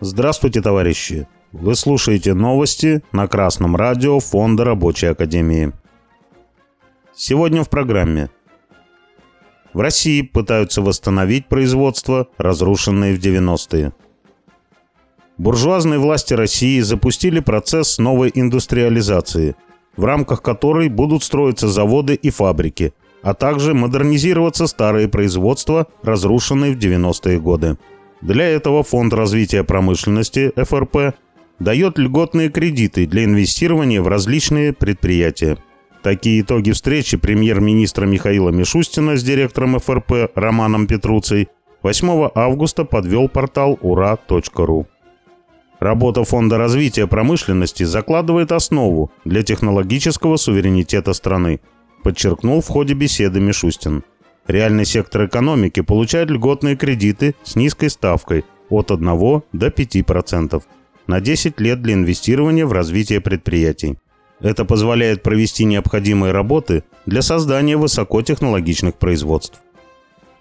Здравствуйте, товарищи! Вы слушаете новости на Красном радио Фонда Рабочей Академии. Сегодня в программе. В России пытаются восстановить производство, разрушенное в 90-е. Буржуазные власти России запустили процесс новой индустриализации, в рамках которой будут строиться заводы и фабрики, а также модернизироваться старые производства, разрушенные в 90-е годы. Для этого Фонд развития промышленности ФРП дает льготные кредиты для инвестирования в различные предприятия. Такие итоги встречи премьер-министра Михаила Мишустина с директором ФРП Романом Петруцей 8 августа подвел портал ура.ру. Работа Фонда развития промышленности закладывает основу для технологического суверенитета страны, подчеркнул в ходе беседы Мишустин. Реальный сектор экономики получает льготные кредиты с низкой ставкой от 1 до 5% на 10 лет для инвестирования в развитие предприятий. Это позволяет провести необходимые работы для создания высокотехнологичных производств.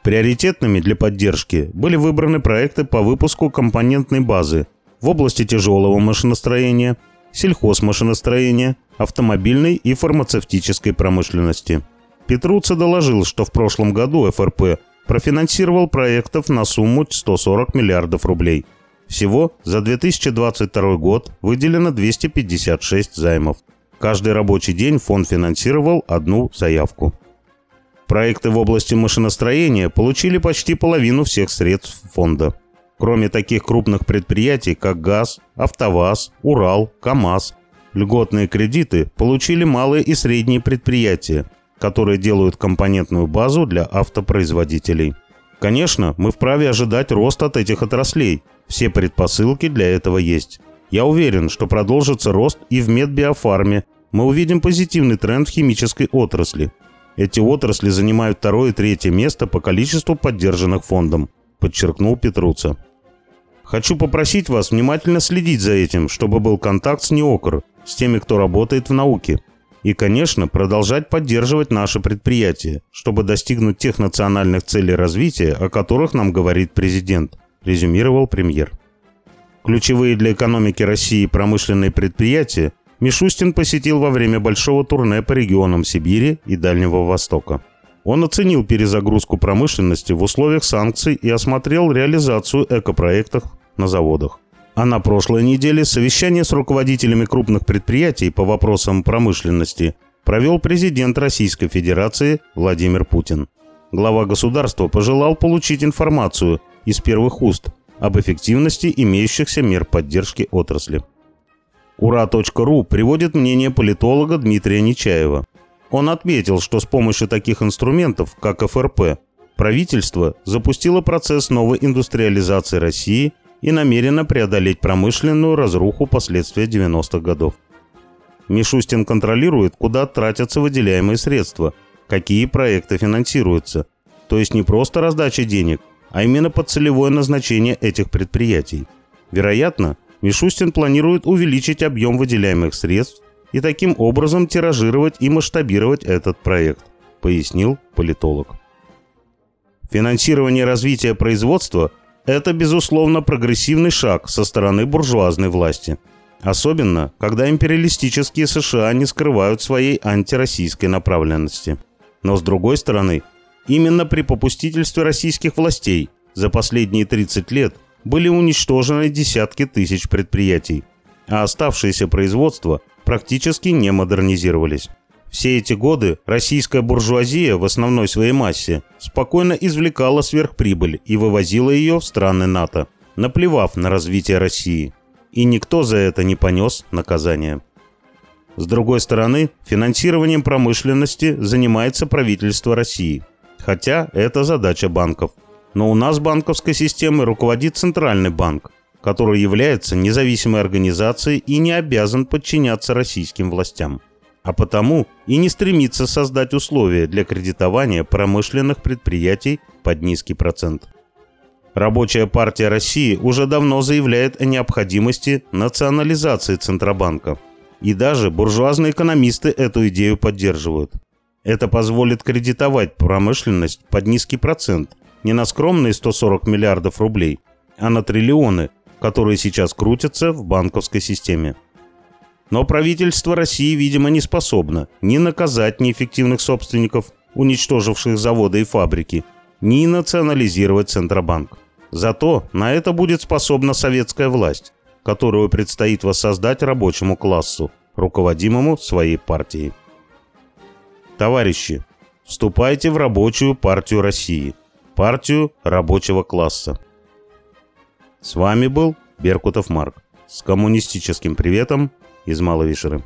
Приоритетными для поддержки были выбраны проекты по выпуску компонентной базы в области тяжелого машиностроения, сельхозмашиностроения, автомобильной и фармацевтической промышленности – Петруца доложил, что в прошлом году ФРП профинансировал проектов на сумму 140 миллиардов рублей. Всего за 2022 год выделено 256 займов. Каждый рабочий день фонд финансировал одну заявку. Проекты в области машиностроения получили почти половину всех средств фонда. Кроме таких крупных предприятий, как ГАЗ, АвтоВАЗ, Урал, КАМАЗ, льготные кредиты получили малые и средние предприятия – которые делают компонентную базу для автопроизводителей. Конечно, мы вправе ожидать роста от этих отраслей. Все предпосылки для этого есть. Я уверен, что продолжится рост и в медбиофарме. Мы увидим позитивный тренд в химической отрасли. Эти отрасли занимают второе и третье место по количеству поддержанных фондом, подчеркнул Петруца. Хочу попросить вас внимательно следить за этим, чтобы был контакт с НИОКР, с теми, кто работает в науке. И, конечно, продолжать поддерживать наши предприятия, чтобы достигнуть тех национальных целей развития, о которых нам говорит президент, резюмировал премьер. Ключевые для экономики России промышленные предприятия Мишустин посетил во время большого турне по регионам Сибири и Дальнего Востока. Он оценил перезагрузку промышленности в условиях санкций и осмотрел реализацию экопроектов на заводах. А на прошлой неделе совещание с руководителями крупных предприятий по вопросам промышленности провел президент Российской Федерации Владимир Путин. Глава государства пожелал получить информацию из первых уст об эффективности имеющихся мер поддержки отрасли. Ура.ру приводит мнение политолога Дмитрия Нечаева. Он отметил, что с помощью таких инструментов, как ФРП, правительство запустило процесс новой индустриализации России – и намерена преодолеть промышленную разруху последствия 90-х годов. Мишустин контролирует, куда тратятся выделяемые средства, какие проекты финансируются. То есть не просто раздача денег, а именно под целевое назначение этих предприятий. Вероятно, Мишустин планирует увеличить объем выделяемых средств и таким образом тиражировать и масштабировать этот проект, пояснил политолог. Финансирование развития производства это, безусловно, прогрессивный шаг со стороны буржуазной власти. Особенно, когда империалистические США не скрывают своей антироссийской направленности. Но с другой стороны, именно при попустительстве российских властей за последние 30 лет были уничтожены десятки тысяч предприятий, а оставшиеся производства практически не модернизировались. Все эти годы российская буржуазия в основной своей массе спокойно извлекала сверхприбыль и вывозила ее в страны НАТО, наплевав на развитие России. И никто за это не понес наказания. С другой стороны, финансированием промышленности занимается правительство России. Хотя это задача банков. Но у нас банковской системой руководит Центральный банк, который является независимой организацией и не обязан подчиняться российским властям а потому и не стремится создать условия для кредитования промышленных предприятий под низкий процент. Рабочая партия России уже давно заявляет о необходимости национализации Центробанка. И даже буржуазные экономисты эту идею поддерживают. Это позволит кредитовать промышленность под низкий процент, не на скромные 140 миллиардов рублей, а на триллионы, которые сейчас крутятся в банковской системе. Но правительство России, видимо, не способно ни наказать неэффективных собственников, уничтоживших заводы и фабрики, ни национализировать Центробанк. Зато на это будет способна советская власть, которую предстоит воссоздать рабочему классу, руководимому своей партией. Товарищи, вступайте в рабочую партию России, партию рабочего класса. С вами был Беркутов Марк с коммунистическим приветом из Маловишеры.